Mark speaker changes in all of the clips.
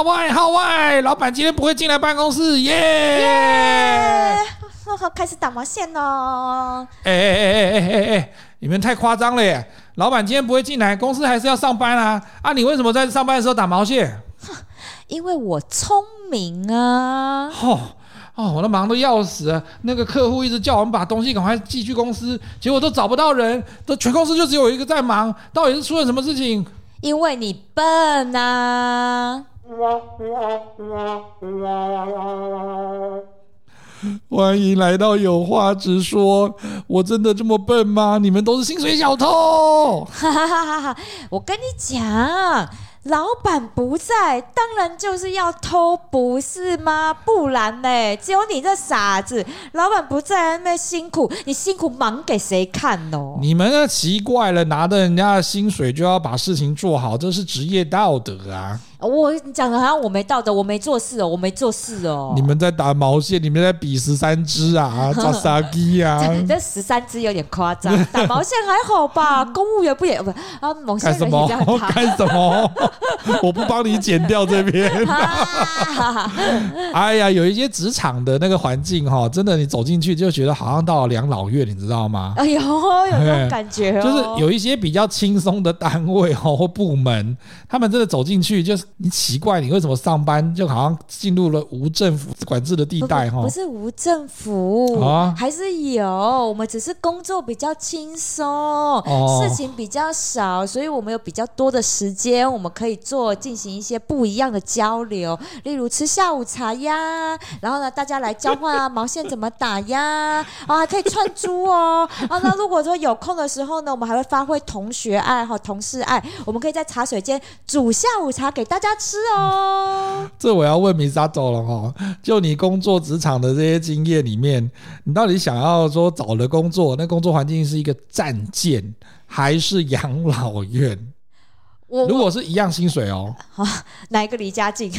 Speaker 1: 号外号外，老板今天不会进来办公室，耶、yeah!
Speaker 2: yeah!！好好，开始打毛线喽！
Speaker 1: 哎哎哎哎哎哎哎，你们太夸张了耶！老板今天不会进来，公司还是要上班啊！啊，你为什么在上班的时候打毛线？
Speaker 2: 因为我聪明啊！
Speaker 1: 哦哦，我都忙得要死，那个客户一直叫我们把东西赶快寄去公司，结果都找不到人，都全公司就只有一个在忙，到底是出了什么事情？
Speaker 2: 因为你笨啊！
Speaker 1: 欢迎来到有话直说，我真的这么笨吗？你们都是薪水小偷！
Speaker 2: 哈哈哈哈！我跟你讲。老板不在，当然就是要偷，不是吗？不然呢？只有你这傻子，老板不在那辛苦，你辛苦忙给谁看哦？
Speaker 1: 你们那奇怪了，拿着人家的薪水就要把事情做好，这是职业道德啊！
Speaker 2: 我讲的好像我没道德，我没做事哦，我没做事哦。
Speaker 1: 你们在打毛线，你们在比十三只啊，抓杀鸡啊？
Speaker 2: 这十三只有点夸张，打毛线还好吧？公务员不也不啊？某些人也这样打。
Speaker 1: 干什么？我不帮你剪掉这边。哎呀，有一些职场的那个环境哈，真的你走进去就觉得好像到了养老院，你知道吗？
Speaker 2: 哎呦，有这种感觉哦。
Speaker 1: 就是有一些比较轻松的单位哈或部门，他们真的走进去就是。你奇怪，你为什么上班就好像进入了无政府管制的地带？哈，
Speaker 2: 不是无政府啊，还是有。我们只是工作比较轻松，哦，事情比较少，所以我们有比较多的时间，我们可以做进行一些不一样的交流，例如吃下午茶呀，然后呢，大家来交换啊，毛线怎么打呀？啊，还可以串珠哦。啊，那如果说有空的时候呢，我们还会发挥同学爱和同事爱，我们可以在茶水间煮下午茶给大家吃哦，这
Speaker 1: 我要问 Misato 了哈。就你工作职场的这些经验里面，你到底想要说找的工作，那工作环境是一个战舰还是养老院？我如果是一样薪水哦，好
Speaker 2: 哪一个离家近？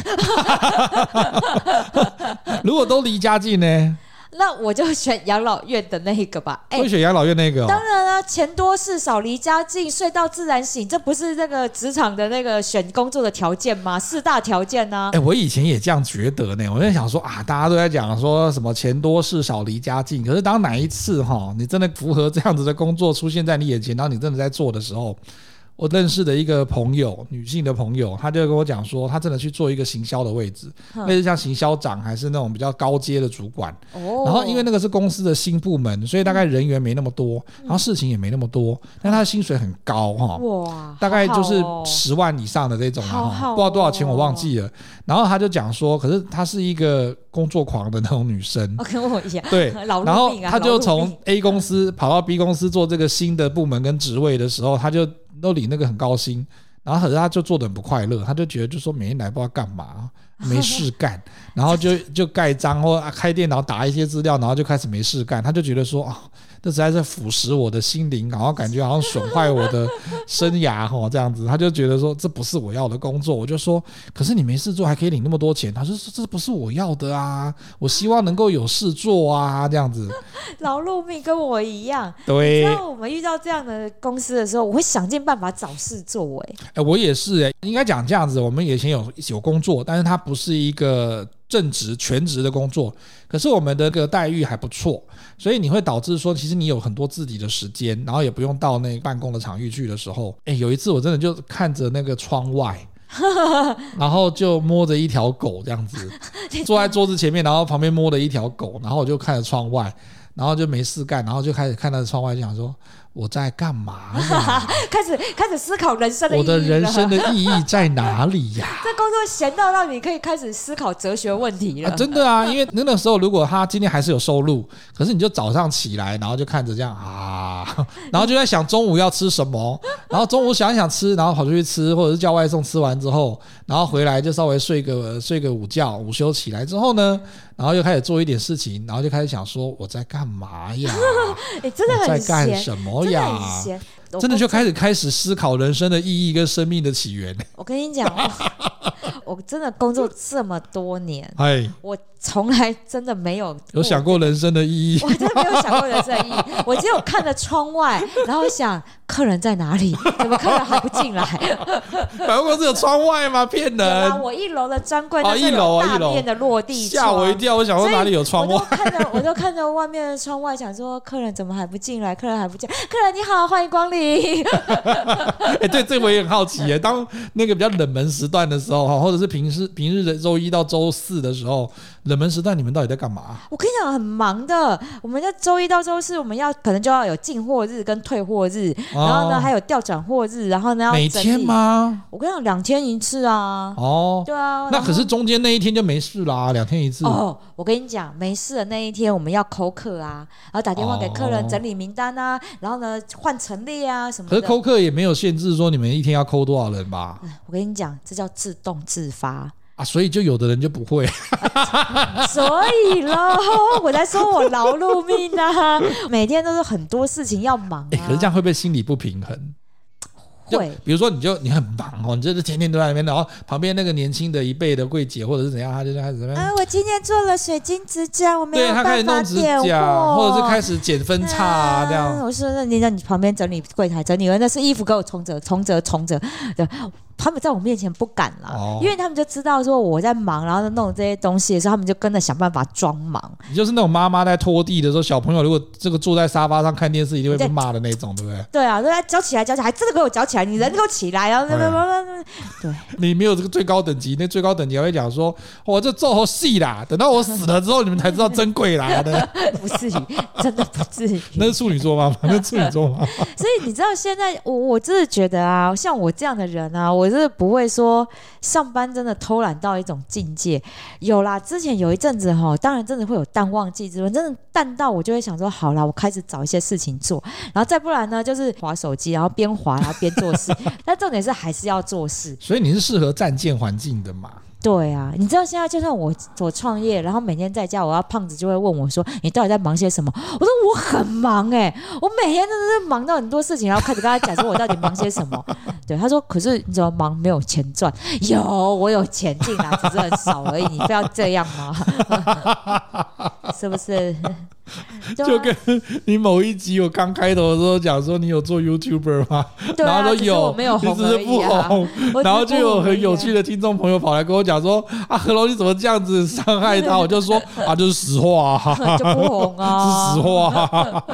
Speaker 1: 如果都离家近呢？
Speaker 2: 那我就选养老院的那一个吧。
Speaker 1: 会选养老院那个？
Speaker 2: 当然啊，钱多事少，离家近，睡到自然醒，这不是那个职场的那个选工作的条件吗？四大条件呢？
Speaker 1: 哎，我以前也这样觉得呢。我在想说啊，大家都在讲说什么钱多事少，离家近。可是当哪一次哈，你真的符合这样子的工作出现在你眼前，然后你真的在做的时候。我认识的一个朋友，女性的朋友，她就跟我讲说，她真的去做一个行销的位置，类似像行销长，还是那种比较高阶的主管。哦。然后因为那个是公司的新部门，所以大概人员没那么多，然后事情也没那么多，但她的薪水很高哈。哇。大概就是十万以上的这种哈，不知道多少钱我忘记了。然后她就讲说，可是她是一个工作狂的那种女生。
Speaker 2: 跟我一样。
Speaker 1: 对。然后她就从 A 公司跑到 B 公司做这个新的部门跟职位的时候，她就。都领那个很高薪，然后可是他就做得很不快乐，他就觉得就说每天来不知道干嘛，没事干，然后就就盖章或开电脑打一些资料，然后就开始没事干，他就觉得说啊。这实在是腐蚀我的心灵，然后感觉好像损坏我的生涯哈，这样子，他就觉得说这不是我要的工作。我就说，可是你没事做还可以领那么多钱，他说这不是我要的啊，我希望能够有事做啊，这样子。
Speaker 2: 劳碌命跟我一样，
Speaker 1: 对。
Speaker 2: 当我们遇到这样的公司的时候，我会想尽办法找事做。哎，哎，
Speaker 1: 我也是哎，应该讲这样子，我们以前有有工作，但是它不是一个。正职全职的工作，可是我们的个待遇还不错，所以你会导致说，其实你有很多自己的时间，然后也不用到那办公的场域去的时候，诶，有一次我真的就看着那个窗外，然后就摸着一条狗这样子，坐在桌子前面，然后旁边摸着一条狗，然后我就看着窗外，然后就没事干，然后就开始看着窗外，就想说。我在干嘛呀？
Speaker 2: 开始开始思考人生的意义。
Speaker 1: 我的人生的意义在哪里呀？
Speaker 2: 这工作闲到让你可以开始思考哲学问题了。
Speaker 1: 啊，真的啊，因为那个时候如果他今天还是有收入，可是你就早上起来，然后就看着这样 啊，然后就在想中午要吃什么，然后中午想一想吃，然后跑出去吃，或者是叫外送，吃完之后，然后回来就稍微睡个睡个午觉，午休起来之后呢，然后又开始做一点事情，然后就开始想说我在干嘛呀？
Speaker 2: 哎，真的很
Speaker 1: 在干什么？真的很闲，真的就开始开始思考人生的意义跟生命的起源。
Speaker 2: 我跟你讲，我我真的工作这么多年，
Speaker 1: 哎，
Speaker 2: 我从来真的没有
Speaker 1: 有想过人生的意义。
Speaker 2: 我真的没有想过人生的意义，我只有看着窗外，然后想客人在哪里？怎么客人还不进来？
Speaker 1: 百货公司有窗外吗？骗人！
Speaker 2: 我一楼的专柜，哦，一楼啊，一楼的落地窗，吓
Speaker 1: 我一跳！我想说哪里有窗外？
Speaker 2: 我看着，我就看着外面的窗外，想说客人怎么还不进来？客人还不进，客人你好，欢迎光
Speaker 1: 临。对，这我也很好奇耶。当那个比较冷门时段的时候，哈，或者是平时平日的周一到周四的时候，冷门时段你们到底在干嘛？
Speaker 2: 我跟你讲，很忙的。我们在周一到周四，我们要可能就要有进货日跟退货日，然后呢还有调转货日，然后呢要
Speaker 1: 每天吗？
Speaker 2: 我跟你讲，两天一次啊。
Speaker 1: 哦，
Speaker 2: 对啊。
Speaker 1: 那可是中间那一天就没事啦，两天一次。
Speaker 2: 哦，我跟你讲，没事的那一天我们要扣客啊，然后打电话给客人整理名单啊，然后呢换陈列啊什么的。
Speaker 1: 可是扣客也没有限制说你们一天要扣多少人吧？
Speaker 2: 我跟你讲，这叫自动自发
Speaker 1: 啊，所以就有的人就不会。
Speaker 2: 所以喽，我在说我劳碌命啊，每天都是很多事情要忙啊。
Speaker 1: 欸，可是这样会不会心理不平衡？
Speaker 2: 会，
Speaker 1: 比如说你就你很忙哦，你就是天天都在那边，然后旁边那个年轻的一辈的柜姐或者是怎样，他就开始怎么样？
Speaker 2: 啊，我今天做了水晶指甲，我没有办法点货。对，他开始弄指甲，
Speaker 1: 或者是开始剪分叉啊，这样。
Speaker 2: 啊、我说那你在你旁边整理柜台，整理完那是衣服给我重折、重折、重折，对。他们在我面前不敢了，哦，因为他们就知道说我在忙，然后弄这些东西的时候，他们就跟着想办法装忙。
Speaker 1: 你就是那种妈妈在拖地的时候，小朋友如果这个坐在沙发上看电视，一定会被骂的那种，对不对？
Speaker 2: 对啊，对啊，搅起来，搅起来，还真的给我搅起来，你人都起来，然后对，
Speaker 1: 你没有这个最高等级，那最高等级还会讲说，我这做好戏啦，等到我死了之后，你们才知道珍贵啦 的。
Speaker 2: 不至于，真的不至于。
Speaker 1: 那是处女座吗？那是处女座吗？
Speaker 2: 所以你知道现在我我真的觉得啊，像我这样的人啊，我。是不会说上班真的偷懒到一种境界，有啦。之前有一阵子哈，当然真的会有淡旺季之分，真的淡到我就会想说，好啦，我开始找一些事情做，然后再不然呢，就是滑手机，然后边滑然后边做事。但重点是还是要做事，
Speaker 1: 所以你是适合战舰环境的嘛？
Speaker 2: 对啊，你知道现在就算我我创业，然后每天在家，我要胖子就会问我说：“你到底在忙些什么？”我说：“我很忙哎、欸，我每天真的是忙到很多事情，然后开始跟他讲说我到底忙些什么。”对，他说：“可是你怎么忙没有钱赚？有，我有钱进来，只是很少而已。你非要这样吗？是不是？”
Speaker 1: 就跟你某一集我刚开头的时候讲说，你有做 YouTuber 吗？
Speaker 2: 对啊、
Speaker 1: 然后说有，
Speaker 2: 我没有红
Speaker 1: 你只是不红。然后就有很有趣的听众朋友跑来跟我讲说：“啊，何龙你怎么这样子伤害他？” 我就说：“啊，就是实话、啊，
Speaker 2: 就不红啊，
Speaker 1: 是实话、啊。”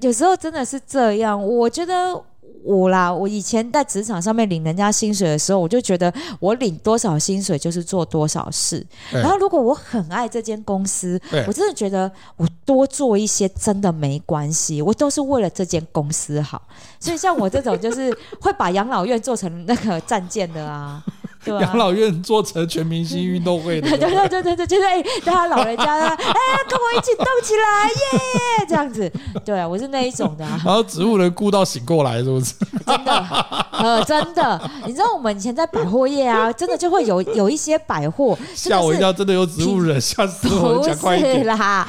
Speaker 2: 有时候真的是这样，我觉得。我啦，我以前在职场上面领人家薪水的时候，我就觉得我领多少薪水就是做多少事。然后如果我很爱这间公司，我真的觉得我多做一些真的没关系，我都是为了这间公司好。所以像我这种就是会把养老院做成那个战舰的啊。养老院做成全明星运动会的，对对对对对，就是哎，大家老人家哎，跟我一起动起来耶，这样子，对啊，我是那一种的、啊。
Speaker 1: 然后植物人顾到醒过来，是不是？
Speaker 2: 真的，呃，真的，你知道我们以前在百货业啊，真的就会有有一些百货
Speaker 1: 吓我一跳，真的有植物人，吓死我，不是
Speaker 2: 啦，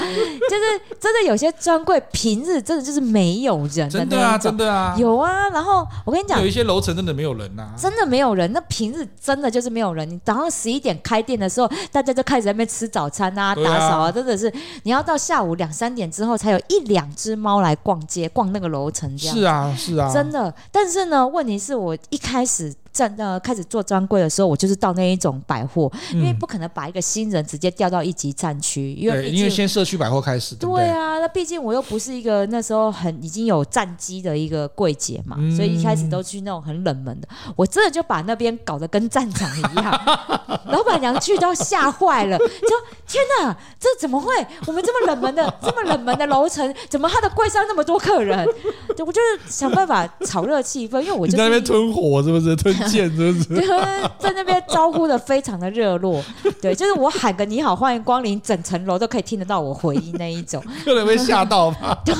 Speaker 2: 就是真的有些专柜平日真的就是没有人的，
Speaker 1: 真的啊，真的啊，
Speaker 2: 有啊。然后我跟你讲，
Speaker 1: 有一些楼层真的没有人呐、啊，
Speaker 2: 真的没有人，那平日真。真的就是没有人。你早上十一点开店的时候，大家就开始在那边吃早餐啊、打扫啊，真的是你要到下午两三点之后，才有一两只猫来逛街、逛那个楼层这样。
Speaker 1: 是啊，是啊，
Speaker 2: 真的。但是呢，问题是我一开始。在呃开始做专柜的时候，我就是到那一种百货，因为不可能把一个新人直接调到一级战区，因为
Speaker 1: 因为先社区百货开始。
Speaker 2: 对啊，那毕竟我又不是一个那时候很已经有战机的一个柜姐嘛，所以一开始都去那种很冷门的。我真的就把那边搞得跟战场一样，老板娘去都吓坏了，说天哪，这怎么会？我们这么冷门的这么冷门的楼层，怎么他的柜上那么多客人？我就是想办法炒热气氛，因为我就
Speaker 1: 在那边吞火，是不是吞？见是不是？
Speaker 2: 在那边招呼的非常的热络，对，就是我喊个你好，欢迎光临，整层楼都可以听得到我回应那一种，
Speaker 1: 可能会吓到吧？
Speaker 2: 对，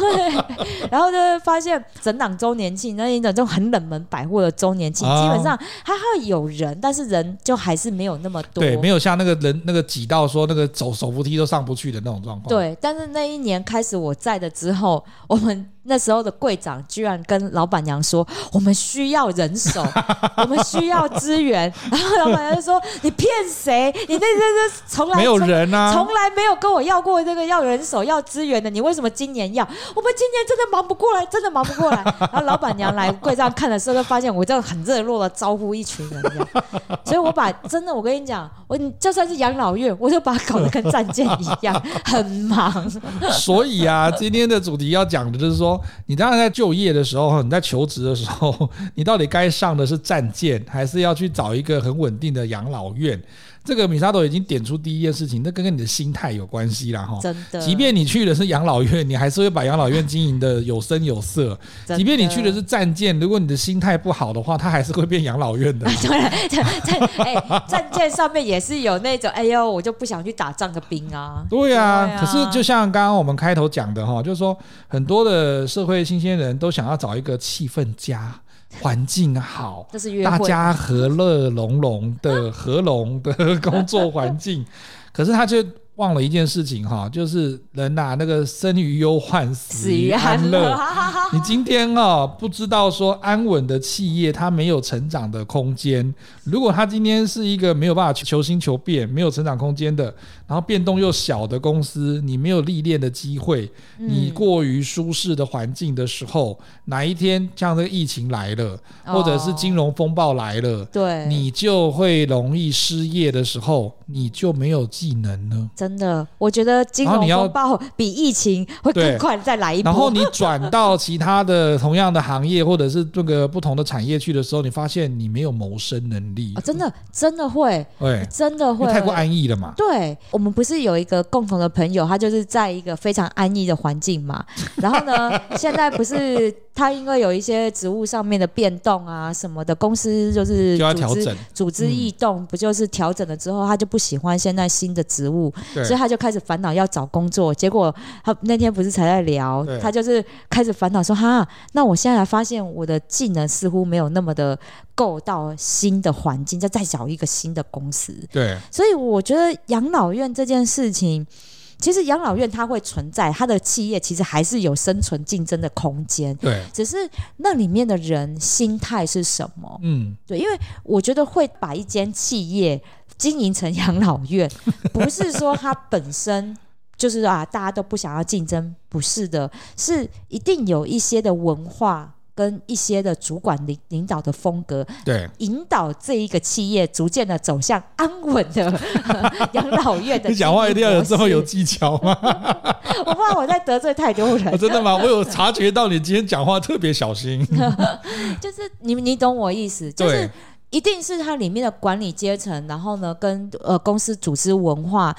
Speaker 2: 然后就会发现整档周年庆那一种就很冷门百货的周年庆，基本上还会有人，但是人就还是没有那么多，
Speaker 1: 对，没有像那个人那个挤到说那个走手扶梯都上不去的那种状况。
Speaker 2: 对，但是那一年开始我在的之后，我们。那时候的柜长居然跟老板娘说：“我们需要人手，我们需要资源。”然后老板娘就说：“你骗谁？你那那那从来
Speaker 1: 没有人啊，
Speaker 2: 从来没有跟我要过这个要人手要资源的。你为什么今年要？我们今年真的忙不过来，真的忙不过来。”然后老板娘来柜上看的时候，就发现我这样很热络的招呼一群人，所以我把真的，我跟你讲，我就算是养老院，我就把它搞得跟战舰一样，很忙。
Speaker 1: 所以啊，今天的主题要讲的就是说。你当然在就业的时候，你在求职的时候，你到底该上的是战舰，还是要去找一个很稳定的养老院？这个米沙朵已经点出第一件事情，那跟跟你的心态有关系了哈。
Speaker 2: 真的，
Speaker 1: 即便你去的是养老院，你还是会把养老院经营的有声有色。即便你去的是战舰，如果你的心态不好的话，它还是会变养老院的。
Speaker 2: 对，在哎，战舰上面也是有那种哎呦，我就不想去打仗的兵啊。
Speaker 1: 对啊，可是就像刚刚我们开头讲的哈，就是说很多的社会新鲜人都想要找一个气氛佳。环境好，大家和乐融融的和融的工作环境，可是他就。忘了一件事情哈，就是人呐、啊，那个生于忧患，死于安乐。你今天啊，不知道说安稳的企业它没有成长的空间。如果它今天是一个没有办法求新求变、没有成长空间的，然后变动又小的公司，你没有历练的机会，你过于舒适的环境的时候，哪一天像这个疫情来了，或者是金融风暴来了，对，你就会容易失业的时候，你就没有技能了。
Speaker 2: 真的，我觉得金融风暴比疫情会更快再来一波。
Speaker 1: 然后你转到其他的同样的行业，或者是这个不同的产业去的时候，你发现你没有谋生能力。
Speaker 2: 真的，真的会，对，真的会
Speaker 1: 太过安逸了嘛？
Speaker 2: 对，我们不是有一个共同的朋友，他就是在一个非常安逸的环境嘛。然后呢，现在不是他因为有一些职务上面的变动啊什么的，公司就是
Speaker 1: 就要调整，
Speaker 2: 组织异动，不就是调整了之后，他就不喜欢现在新的职务。所以他就开始烦恼要找工作，结果他那天不是才在聊，他就是开始烦恼说：“哈，那我现在才发现我的技能似乎没有那么的够到新的环境，再再找一个新的公司。”
Speaker 1: 对，
Speaker 2: 所以我觉得养老院这件事情，其实养老院它会存在，它的企业其实还是有生存竞争的空间。
Speaker 1: 对，
Speaker 2: 只是那里面的人心态是什么？嗯，对，因为我觉得会把一间企业。经营成养老院，不是说它本身就是啊，大家都不想要竞争，不是的，是一定有一些的文化跟一些的主管领领导的风格，
Speaker 1: 对，
Speaker 2: 引导这一个企业逐渐的走向安稳的 养老院的。
Speaker 1: 你讲话一定要有这么有技巧吗？
Speaker 2: 我怕我在得罪太多人。
Speaker 1: 真的吗？我有察觉到你今天讲话特别小心。
Speaker 2: 就是你你懂我意思，就是。一定是它里面的管理阶层，然后呢，跟呃公司组织文化，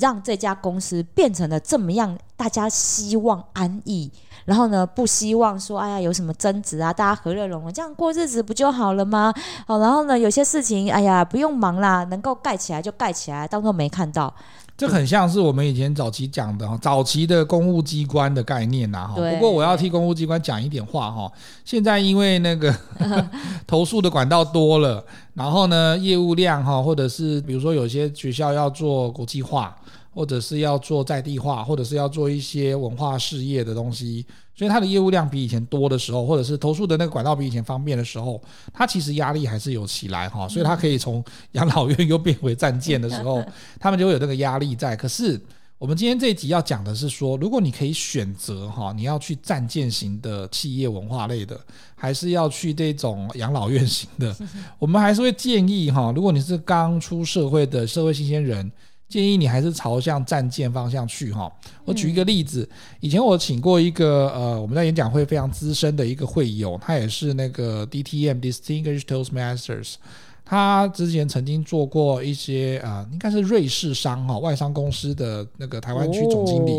Speaker 2: 让这家公司变成了这么样，大家希望安逸，然后呢，不希望说，哎呀，有什么争执啊，大家和乐融融，这样过日子不就好了吗？好，然后呢，有些事情，哎呀，不用忙啦，能够盖起来就盖起来，当做没看到。
Speaker 1: 这很像是我们以前早期讲的哈，早期的公务机关的概念呐哈。不过我要替公务机关讲一点话哈。现在因为那个 投诉的管道多了，然后呢，业务量哈，或者是比如说有些学校要做国际化，或者是要做在地化，或者是要做一些文化事业的东西。所以它的业务量比以前多的时候，或者是投诉的那个管道比以前方便的时候，它其实压力还是有起来哈。所以它可以从养老院又变回战舰的时候，他们就会有那个压力在。可是我们今天这一集要讲的是说，如果你可以选择哈，你要去战舰型的企业文化类的，还是要去这种养老院型的，我们还是会建议哈，如果你是刚出社会的社会新鲜人。建议你还是朝向战舰方向去哈。我举一个例子，以前我请过一个呃，我们在演讲会非常资深的一个会友，他也是那个 DTM Distinguished Toastmasters，他之前曾经做过一些啊、呃，应该是瑞士商哈外商公司的那个台湾区总经理。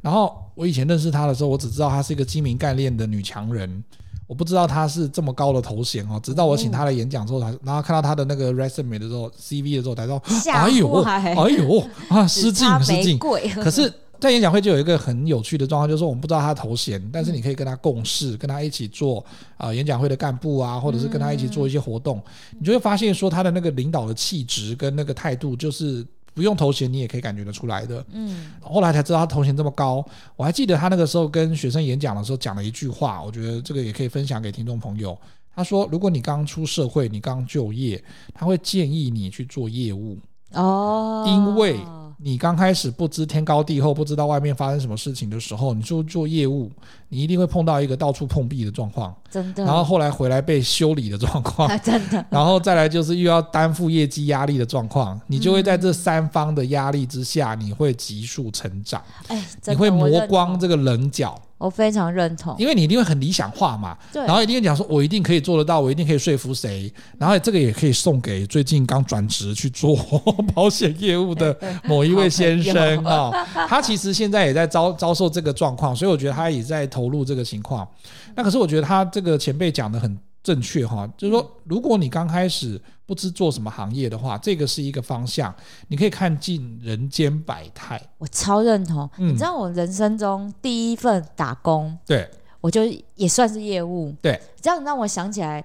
Speaker 1: 然后我以前认识他的时候，我只知道他是一个精明干练的女强人。我不知道他是这么高的头衔哦，直到我请他来演讲之后，才然后看到他的那个 resume 的时候，CV 的时候，才说，哎呦，哎呦啊，失敬失敬。可是，在演讲会就有一个很有趣的状况，就是说我们不知道他的头衔，但是你可以跟他共事，跟他一起做啊、呃、演讲会的干部啊，或者是跟他一起做一些活动，你就会发现说他的那个领导的气质跟那个态度就是。不用头衔你也可以感觉得出来的。嗯，后来才知道他头衔这么高。我还记得他那个时候跟学生演讲的时候讲了一句话，我觉得这个也可以分享给听众朋友。他说：“如果你刚出社会，你刚就业，他会建议你去做业务哦，因为。”你刚开始不知天高地厚，不知道外面发生什么事情的时候，你就做业务，你一定会碰到一个到处碰壁的状况，
Speaker 2: 真的。
Speaker 1: 然后后来回来被修理的状况，
Speaker 2: 啊，真的。
Speaker 1: 然后再来就是又要担负业绩压力的状况，你就会在这三方的压力之下，你会急速成长，哎，你会磨光这个棱角。
Speaker 2: 我非常认同，
Speaker 1: 因为你一定会很理想化嘛，对，然后一定会讲说，我一定可以做得到，我一定可以说服谁，然后这个也可以送给最近刚转职去做 保险业务的某一位先生啊、哦，他其实现在也在遭遭受这个状况，所以我觉得他也在投入这个情况。那可是我觉得他这个前辈讲的很正确哈，就是说，如果你刚开始。不知做什么行业的话，这个是一个方向。你可以看尽人间百态。
Speaker 2: 我超认同。嗯、你知道我人生中第一份打工，
Speaker 1: 对，
Speaker 2: 我就也算是业务。
Speaker 1: 对，
Speaker 2: 这样让我想起来，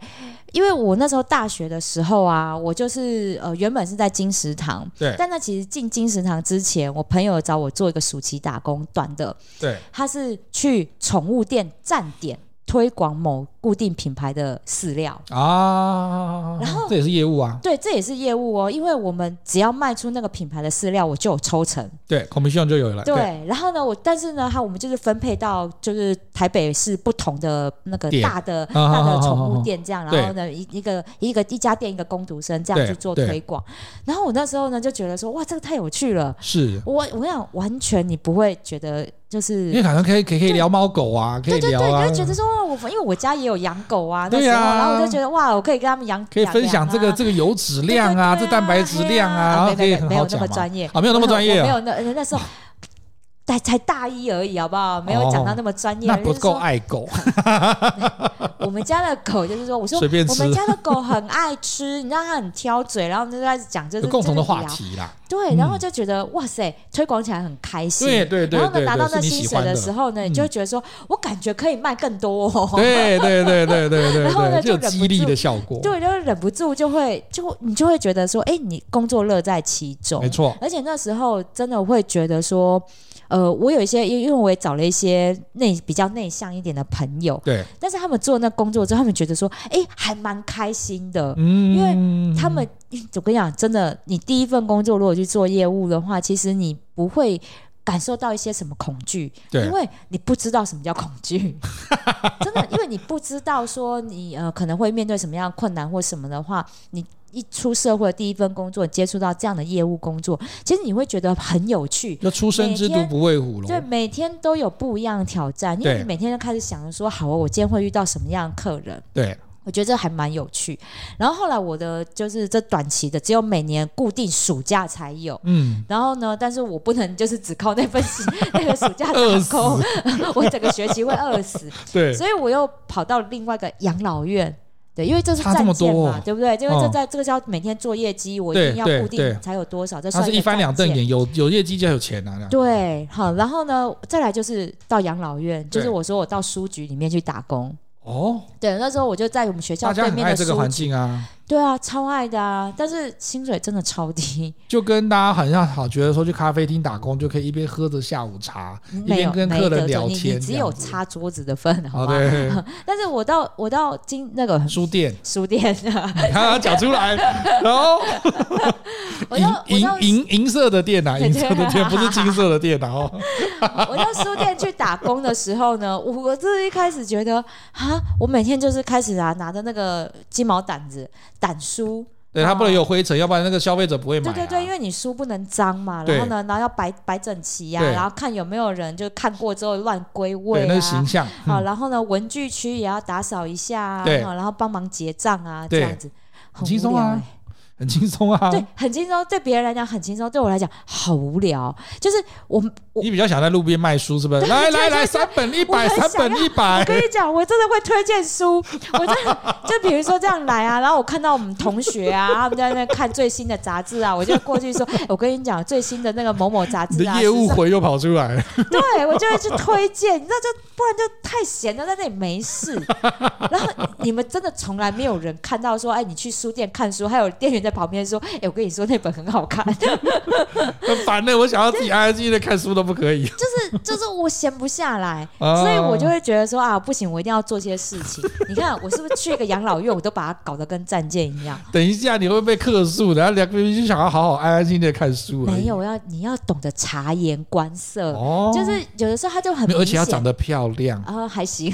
Speaker 2: 因为我那时候大学的时候啊，我就是呃原本是在金石堂，
Speaker 1: 对，
Speaker 2: 但那其实进金石堂之前，我朋友找我做一个暑期打工，短的，
Speaker 1: 对，
Speaker 2: 他是去宠物店站点推广某。固定品牌的饲料。
Speaker 1: 啊，然后这也是业务啊，
Speaker 2: 对，这也是业务哦，因为我们只要卖出那个品牌的饲料，我就有抽成，
Speaker 1: 对，commission 就有了。
Speaker 2: 对，对。然后呢，我但是呢，哈，我们就是分配到就是台北市不同的那个大的大的宠物店这样，然后呢，一一个一个一家店一个工读生这样去做推广，然后我那时候呢就觉得说，哇，这个太有趣了，
Speaker 1: 是。
Speaker 2: 我我跟你讲，完全你不会觉得就是，
Speaker 1: 因为可能可以可以可以聊猫狗啊，可以聊啊，
Speaker 2: 对对对，就觉得说，我因为我家也有。养狗啊，那时候，然后我就觉得哇，我可以跟他们养，
Speaker 1: 可以分享这个这个油脂量啊，这蛋白质量啊，
Speaker 2: 没有没有那么专业
Speaker 1: 啊，没有那么专业，
Speaker 2: 没有那那时候。才才大一而已，好不好？没有讲到那么专业。
Speaker 1: 那不够爱狗。
Speaker 2: 我们家的狗就是说，我说我们家的狗很爱吃，你知道它很挑嘴，然后就开始讲这个
Speaker 1: 共同的话题啦。
Speaker 2: 对，然后就觉得哇塞，推广起来很开心。
Speaker 1: 对对对。
Speaker 2: 然后呢，拿到那薪水的时候呢，你就会觉得说我感觉可以卖更多。
Speaker 1: 对对对对对对。然后呢，就有激励的效果。
Speaker 2: 对，就是忍不住就会就你就会觉得说，哎，你工作乐在其中。
Speaker 1: 没错。
Speaker 2: 而且那时候真的会觉得说。呃，我有一些，因因为我也找了一些内比较内向一点的朋友，
Speaker 1: 对，
Speaker 2: 但是他们做那工作之后，他们觉得说，哎，还蛮开心的，嗯，因为他们，我跟你讲，真的，你第一份工作如果去做业务的话，其实你不会感受到一些什么恐惧，
Speaker 1: 对，
Speaker 2: 因为你不知道什么叫恐惧，真的，因为你不知道说你呃可能会面对什么样的困难或什么的话，你。一出社会，第一份工作接触到这样的业务工作，其实你会觉得很有趣。
Speaker 1: 那初生之犊不畏虎了。
Speaker 2: 对，每天都有不一样的挑战，因为你每天都开始想着说，好，我今天会遇到什么样的客人。
Speaker 1: 对，
Speaker 2: 我觉得这还蛮有趣。然后后来我的就是这短期的，只有每年固定暑假才有。嗯。然后呢，但是我不能就是只靠那份 那个暑假打工，我整个学期会饿死。
Speaker 1: 对。
Speaker 2: 所以我又跑到另外一个养老院。对，因为这是战舰嘛，对不对？因为这在这个叫每天做业绩，我一定要固定才有多少。这算是
Speaker 1: 一翻两瞪眼，有有业绩就有钱啊。
Speaker 2: 对，好，然后呢，再来就是到养老院，就是我说我到书局里面去打工。哦，对，那时候我就在我们学校对面的
Speaker 1: 这个环境啊。
Speaker 2: 对啊，超爱的啊！但是薪水真的超低，
Speaker 1: 就跟大家好像好觉得说去咖啡厅打工就可以一边喝着下午茶，一边跟客人聊天，
Speaker 2: 你只有擦桌子的份，好吧？但是我到我到金那个
Speaker 1: 书店，
Speaker 2: 书店，
Speaker 1: 你看他讲出来，然后银银银银色的店啊，银色的店不是金色的店哦。
Speaker 2: 我到书店去打工的时候呢，我这一开始觉得啊，我每天就是开始啊，拿着那个鸡毛掸子。撣书，
Speaker 1: 对，它不能有灰尘，要不然那个消费者不会买。
Speaker 2: 对对对，因为你书不能脏嘛，然后呢，然后要摆摆整齐呀，然后看有没有人就看过之后乱归位啊，
Speaker 1: 那个形象。
Speaker 2: 好，然后呢，文具区也要打扫一下，啊，然后帮忙结账啊，这样子，
Speaker 1: 很轻松啊。很轻松啊，
Speaker 2: 对，很轻松，对别人来讲很轻松，对我来讲好无聊。就是我，
Speaker 1: 你比较想在路边卖书是不是？来来来，三本一百，三本一百。
Speaker 2: 我跟你讲，我真的会推荐书。我真的就比如说这样来啊，然后我看到我们同学啊，他们在那看最新的杂志啊，我就过去说，我跟你讲最新的那个某某杂志啊。
Speaker 1: 业务回又跑出来。
Speaker 2: 对，我就会去推荐，你知道，就不然就太闲了，在那里没事。然后你们真的从来没有人看到说，哎，你去书店看书，还有店员。在旁边说：“哎、欸，我跟你说那本很好看。”
Speaker 1: 很烦的，我想要自己安安静静的看书都不可以。
Speaker 2: 就是 就是我闲不下来，所以我就会觉得说啊，不行，我一定要做些事情。你看我是不是去一个养老院，我都把它搞得跟战舰一样？
Speaker 1: 等一下你会被克诉，然后两个人就想要好好安安静静的看书。
Speaker 2: 没有，要你要懂得察言观色，哦，就是有的时候他就很，
Speaker 1: 而且要长得漂亮
Speaker 2: 啊、呃，还行。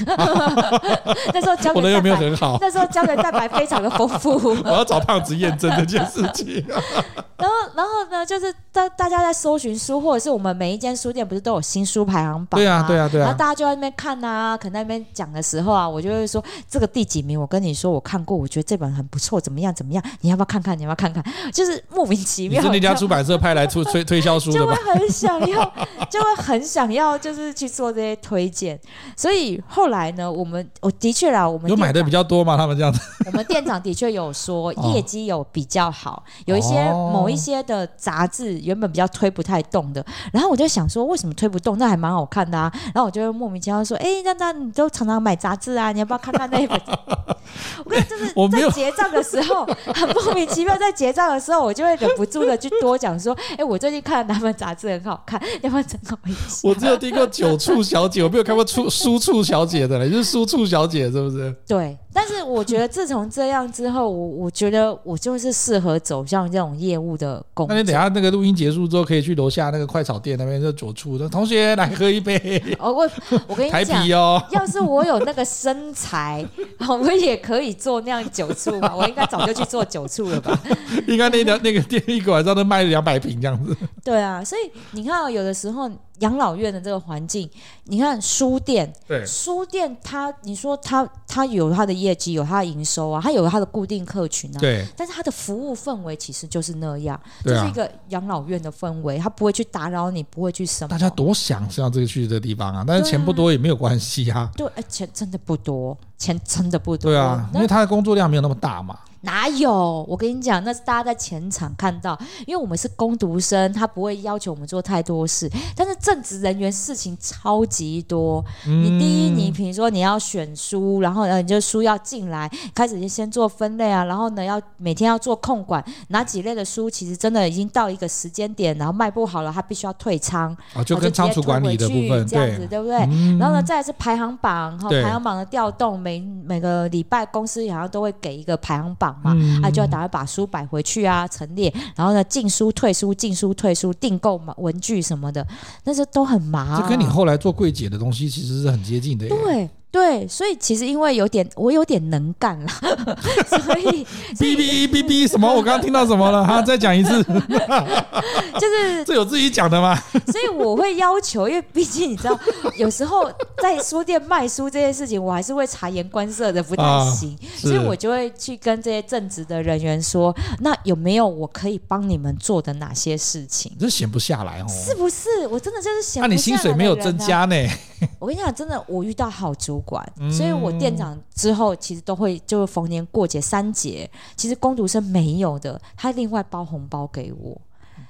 Speaker 2: 那时候胶原蛋白
Speaker 1: 有没有很好？
Speaker 2: 那时候胶原蛋白非常的丰富。
Speaker 1: 我要找胖子验证这件事情。
Speaker 2: 然后，然后呢，就是大大家在搜寻书，或者是我们每一间书店不是都有新书排行榜？
Speaker 1: 对啊，对啊，对啊。
Speaker 2: 然后大家就在那边看啊，可能那边讲的时候啊，我就会说这个第几名？我跟你说，我看过，我觉得这本很不错，怎么样？怎么样？你要不要看看？你要不要看看？就是莫名其妙。
Speaker 1: 是那家出版社派来出推推销书？
Speaker 2: 就会很想要，就会很想要，就是去做这些推荐。所以后来呢，我们我的确啦，我们
Speaker 1: 有买的比较多嘛？他们这样子？
Speaker 2: 我们店长的确有说 业绩有比较好，有一些某一些的杂志原本比较推不太动的，然后我就想说，为什么推不动？那还蛮好看的啊。然后我就会莫名其妙说，哎，那那你都常常买杂志啊，你要不要看看那一本？我跟你就是在结账的时候，很莫名其妙，在结账的时候，我就会忍不住的去多讲说，哎，我最近看了哪本杂志很好看，要不要参考一下？
Speaker 1: 我只有听过酒促小姐，我没有看过出书处小姐的嘞，就是书处小姐是不是？
Speaker 2: 对。但是我觉得自从这样之后，我我觉得我就是适合走向这种业务的工作。
Speaker 1: 那你等下那个录音结束之后，可以去楼下那个快炒店那边就酒促的同学来喝一杯。
Speaker 2: 哦，我我跟你
Speaker 1: 讲，哦，
Speaker 2: 要是我有那个身材，我也可以做那样酒醋吧。我应该早就去做酒醋了吧？
Speaker 1: 应该那条那个店一个晚上都卖了两百瓶这样子。
Speaker 2: 对啊，所以你看，有的时候。养老院的这个环境，你看书店，
Speaker 1: 对，
Speaker 2: 书店它，你说它它有它的业绩，有它的营收啊，它有它的固定客群啊，
Speaker 1: 对，
Speaker 2: 但是它的服务氛围其实就是那样，就是一个养老院的氛围，它不会去打扰你，不会去什么。
Speaker 1: 大家多想象这个去的地方啊，但是钱不多也没有关系啊。
Speaker 2: 对，而且真的不多，钱真的不多。
Speaker 1: 对啊，因为他的工作量没有那么大嘛。
Speaker 2: 哪有？我跟你讲，那是大家在前场看到，因为我们是工读生，他不会要求我们做太多事。但是正职人员事情超级多。嗯、你第一，你比如说你要选书，然后呢，你就书要进来，开始就先做分类啊，然后呢，要每天要做控管，哪几类的书其实真的已经到一个时间点，然后卖不好了，他必须要退仓，
Speaker 1: 啊，就跟仓储管理的部分
Speaker 2: 这样子，对，对不对？嗯、然后呢，再来是排行榜，哈，排行榜的调动，每每个礼拜公司好像都会给一个排行榜。嘛，啊，就要打算把书摆回去啊，陈列，然后呢，进书退书，进书退书，订购嘛，文具什么的，那些都很麻。
Speaker 1: 这跟你后来做柜姐的东西其实是很接近的。
Speaker 2: 对。对，所以其实因为有点我有点能干啦，所以
Speaker 1: 哔哔哔哔什么？我刚刚听到什么了？哈，再讲一次，
Speaker 2: 就是
Speaker 1: 这有自己讲的吗？
Speaker 2: 所以我会要求，因为毕竟你知道，有时候在书店卖书这件事情，我还是会察言观色的，不太行，啊、所以我就会去跟这些正职的人员说，那有没有我可以帮你们做的哪些事情？
Speaker 1: 这闲不下来哦，
Speaker 2: 是不是？我真的就是闲不下来。那、啊、
Speaker 1: 你薪水没有增加呢？
Speaker 2: 我跟你讲，真的，我遇到好主管，嗯、所以我店长之后其实都会就是逢年过节三节，其实工读生没有的，他另外包红包给我。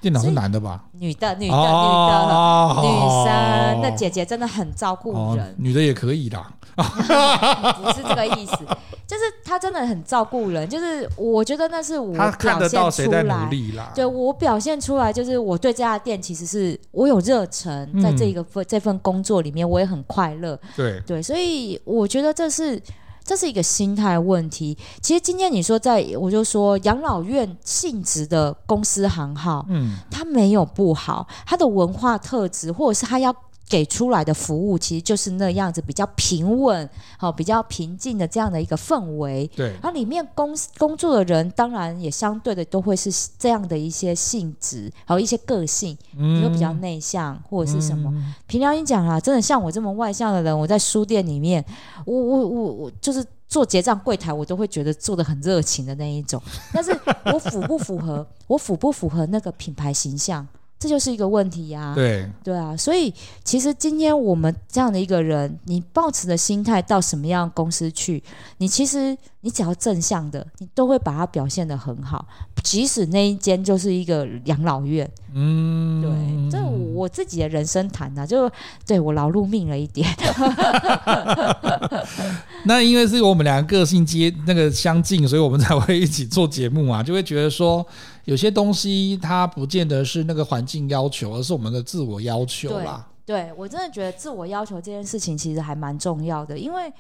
Speaker 1: 店长是男的吧？
Speaker 2: 女的，女的，哦、女的，女生。那、哦、姐姐真的很照顾人、哦，
Speaker 1: 女的也可以啦。
Speaker 2: 不是这个意思，就是她真的很照顾人，就是我觉得那是我表现出来，对我表现出来，就是我对这家店其实是我有热忱，在这一个份、嗯、这份工作里面，我也很快乐。
Speaker 1: 对
Speaker 2: 对，所以我觉得这是这是一个心态问题。其实今天你说在，我就说养老院性质的公司行号，嗯，它没有不好，它的文化特质，或者是它要。给出来的服务其实就是那样子，比较平稳，好，比较平静的这样的一个氛围。
Speaker 1: 对，
Speaker 2: 那里面工工作的人当然也相对的都会是这样的一些性质，还有一些个性，比如比较内向或者是什么。嗯、凭良心讲啊，真的像我这么外向的人，我在书店里面，我我我我就是做结账柜台，我都会觉得做的很热情的那一种。但是我符不符合？我符不符合那个品牌形象？这就是一个问题呀、啊，
Speaker 1: 对
Speaker 2: 对啊，所以其实今天我们这样的一个人，你抱持的心态到什么样公司去，你其实你只要正向的，你都会把它表现得很好。即使那一间就是一个养老院，嗯，对，这我自己的人生谈呐，就对我劳碌命了一点。
Speaker 1: 那因为是我们两个个性接那个相近，所以我们才会一起做节目啊，就会觉得说有些东西它不见得是那个环境要求，而是我们的自我要求啦。
Speaker 2: 对，我真的觉得自我要求这件事情其实还蛮重要的，因为。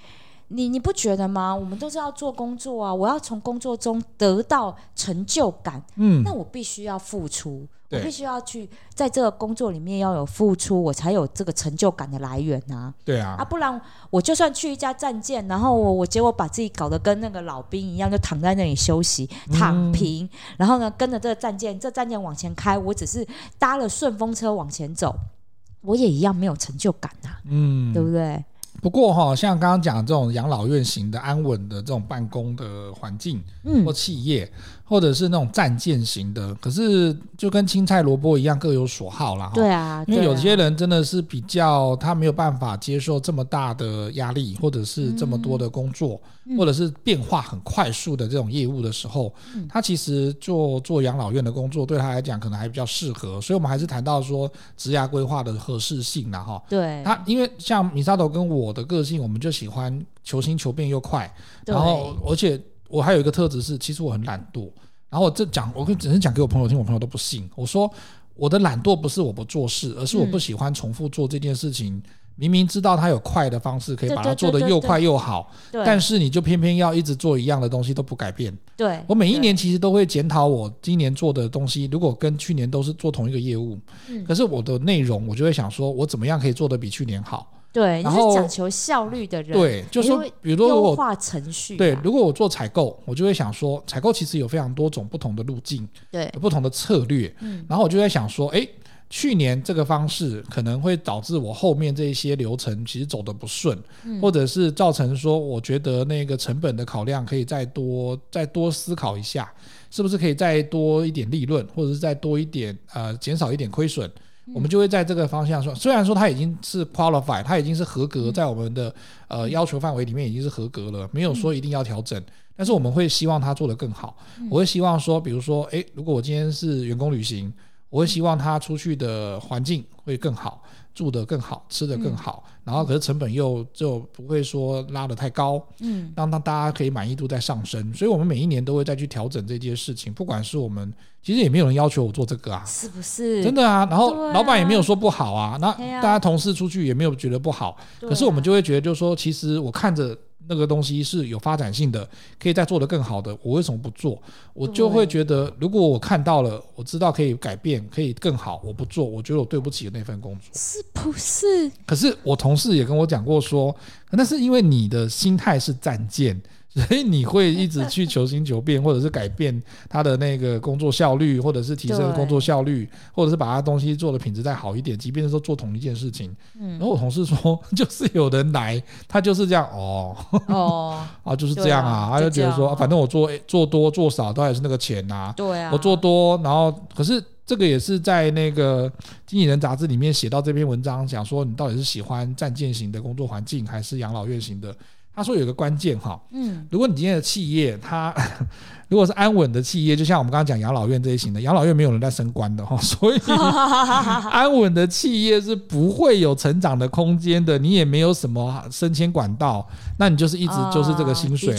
Speaker 2: 你你不觉得吗？我们都是要做工作啊，我要从工作中得到成就感。嗯，那我必须要付出，我必须要去在这个工作里面要有付出，我才有这个成就感的来源啊。
Speaker 1: 对啊，
Speaker 2: 啊，不然我就算去一家战舰，然后我我结果把自己搞得跟那个老兵一样，就躺在那里休息躺平，然后呢跟着这个战舰，这战舰往前开，我只是搭了顺风车往前走，我也一样没有成就感啊。嗯，对不对？
Speaker 1: 不过哈，像刚刚讲这种养老院型的安稳的这种办公的环境，嗯，或企业。或者是那种战舰型的，可是就跟青菜萝卜一样各有所好啦。
Speaker 2: 对啊，
Speaker 1: 因为有些人真的是比较他没有办法接受这么大的压力，或者是这么多的工作，嗯、或者是变化很快速的这种业务的时候，嗯、他其实做做养老院的工作对他来讲可能还比较适合。所以，我们还是谈到说职涯规划的合适性啦。哈。
Speaker 2: 对，
Speaker 1: 他因为像米沙头跟我的个性，我们就喜欢求新求变又快，然后而且。我还有一个特质是，其实我很懒惰。然后我这讲，我只是讲给我朋友听，我朋友都不信。我说我的懒惰不是我不做事，而是我不喜欢重复做这件事情。嗯、明明知道它有快的方式，可以把它做得又快又好，但是你就偏偏要一直做一样的东西都不改变。
Speaker 2: 对，
Speaker 1: 我每一年其实都会检讨我今年做的东西，如果跟去年都是做同一个业务，嗯、可是我的内容我就会想说，我怎么样可以做得比去年好。
Speaker 2: 对，然后你是讲求效率的人，
Speaker 1: 对，就是说，比如说我
Speaker 2: 优化程序，
Speaker 1: 对，如果我做采购，我就会想说，采购其实有非常多种不同的路径，
Speaker 2: 对，
Speaker 1: 有不同的策略，嗯，然后我就在想说，哎，去年这个方式可能会导致我后面这一些流程其实走得不顺，嗯，或者是造成说，我觉得那个成本的考量可以再多再多思考一下，是不是可以再多一点利润，或者是再多一点呃减少一点亏损。我们就会在这个方向说，虽然说它已经是 qualified，它已经是合格，在我们的呃要求范围里面已经是合格了，没有说一定要调整，但是我们会希望它做得更好。我会希望说，比如说，诶，如果我今天是员工旅行，我会希望他出去的环境会更好。住得更好，吃得更好，嗯、然后可是成本又就不会说拉得太高，嗯，让让大家可以满意度在上升，所以我们每一年都会再去调整这件事情。不管是我们，其实也没有人要求我做这个啊，
Speaker 2: 是不是？
Speaker 1: 真的啊，然后老板也没有说不好啊，那大家同事出去也没有觉得不好，可是我们就会觉得，就是说，其实我看着。那个东西是有发展性的，可以再做得更好的。我为什么不做？我就会觉得，如果我看到了，我知道可以改变，可以更好，我不做，我觉得我对不起那份工作，
Speaker 2: 是不是？
Speaker 1: 可是我同事也跟我讲过说，那是因为你的心态是战舰。所以你会一直去求新求变，或者是改变他的那个工作效率，或者是提升工作效率，或者是把他东西做的品质再好一点，即便是说做同一件事情。然后我同事说，就是有人来，他就是这样哦，哦，啊，就是这样啊，他就觉得说，反正我做做多做少都还是那个钱呐。对啊，我做多，然后可是这个也是在那个《经纪人》杂志里面写到这篇文章，讲说你到底是喜欢战舰型的工作环境，还是养老院型的？他说有个关键哈，嗯，如果你今天的企业它 如果是安稳的企业，就像我们刚刚讲养老院这一型的，养老院没有人在升官的哈，所以 安稳的企业是不会有成长的空间的，你也没有什么升迁管道，那你就是一直就是这个薪水，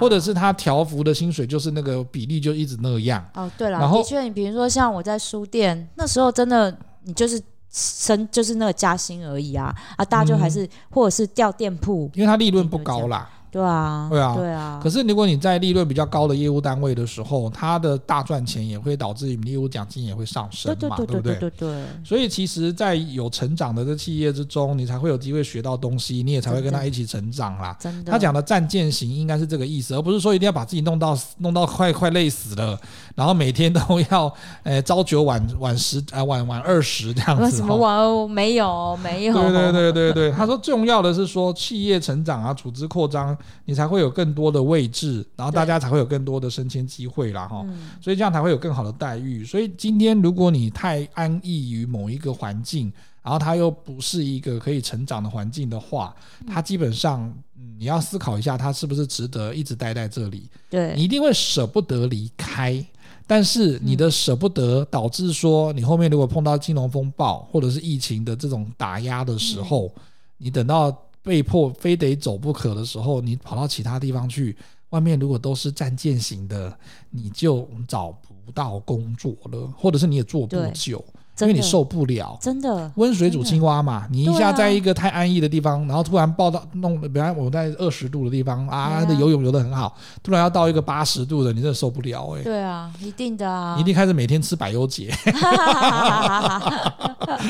Speaker 1: 或者是他调幅的薪水就是那个比例就一直那样。哦，对了，然后的确，你比如说像我在书店那时候，真的你就是。升就是那个加薪而已啊啊！大家就还是、嗯、或者是调店铺，因为它利润不高啦。对啊，对啊，对啊。可是如果你在利润比较高的业务单位的时候，它的大赚钱也会导致你业务奖金也会上升嘛，对不对？对对对。所以其实，在有成长的这企业之中，你才会有机会学到东西，你也才会跟他一起成长啦。真的。他讲的战舰型应该是这个意思，而不是说一定要把自己弄到弄到快快累死了，然后每天都要呃朝九晚晚十啊晚晚二十这样子。什么晚？没有没有。对对对对对，他说重要的是说企业成长啊，组织扩张。你才会有更多的位置，然后大家才会有更多的升迁机会啦哈，所以这样才会有更好的待遇。所以今天如果你太安逸于某一个环境，然后它又不是一个可以成长的环境的话，它基本上你要思考一下，它是不是值得一直待在这里？对，你一定会舍不得离开。但是你的舍不得，导致说你后面如果碰到金融风暴或者是疫情的这种打压的时候，嗯、你等到被迫非得走不可的时候，你跑到其他地方去，外面如果都是战舰型的，你就找不到工作了，或者是你也做不久。因为你受不了，
Speaker 2: 真的。
Speaker 1: 温水煮青蛙嘛，你一下在一个太安逸的地方，然后突然暴到弄，比方我在二十度的地方啊，的游泳游得很好，突然要到一个八十度的，你真的受不了哎。
Speaker 2: 对啊，一定的啊，
Speaker 1: 你一定开始每天吃百忧解，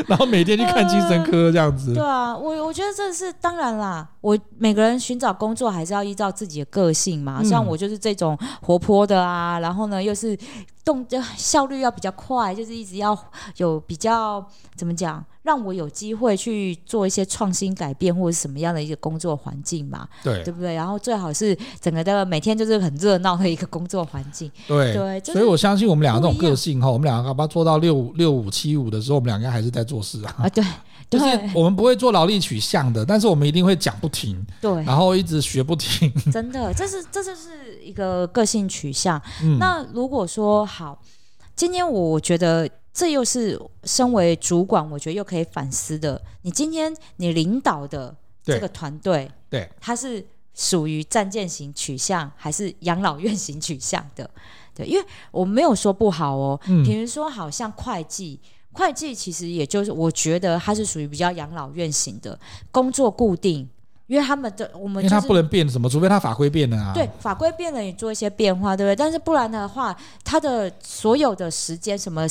Speaker 1: 然后每天去看精神科这样子。
Speaker 2: 对啊，我我觉得这是当然啦，我每个人寻找工作还是要依照自己的个性嘛，像我就是这种活泼的啊，然后呢又是。动就效率要比较快，就是一直要有比较怎么讲，让我有机会去做一些创新改变或者什么样的一个工作环境嘛，
Speaker 1: 对，
Speaker 2: 对不对？然后最好是整个的每天就是很热闹的一个工作环境，
Speaker 1: 对对。所以我相信我们两个这种个性哈，我们两个把它做到六六五七五的时候，我们两个还是在做事啊。
Speaker 2: 啊，对。
Speaker 1: 就是我们不会做劳力取向的，但是我们一定会讲不停，
Speaker 2: 对，
Speaker 1: 然后一直学不停。
Speaker 2: 真的，这是这就是一个个性取向。嗯，那如果说好，今天我觉得这又是身为主管，我觉得又可以反思的。你今天你领导的这个团队，
Speaker 1: 对，
Speaker 2: 他是属于战舰型取向还是养老院型取向的？对，因为我没有说不好哦。嗯，比如说，好像会计。会计其实也就是，我觉得它是属于比较养老院型的工作固定，因为他们的我们、就是、
Speaker 1: 因为他不能变什么，除非他法规变了啊。
Speaker 2: 对，法规变了，也做一些变化，对不对？但是不然的话，他的所有的时间，什么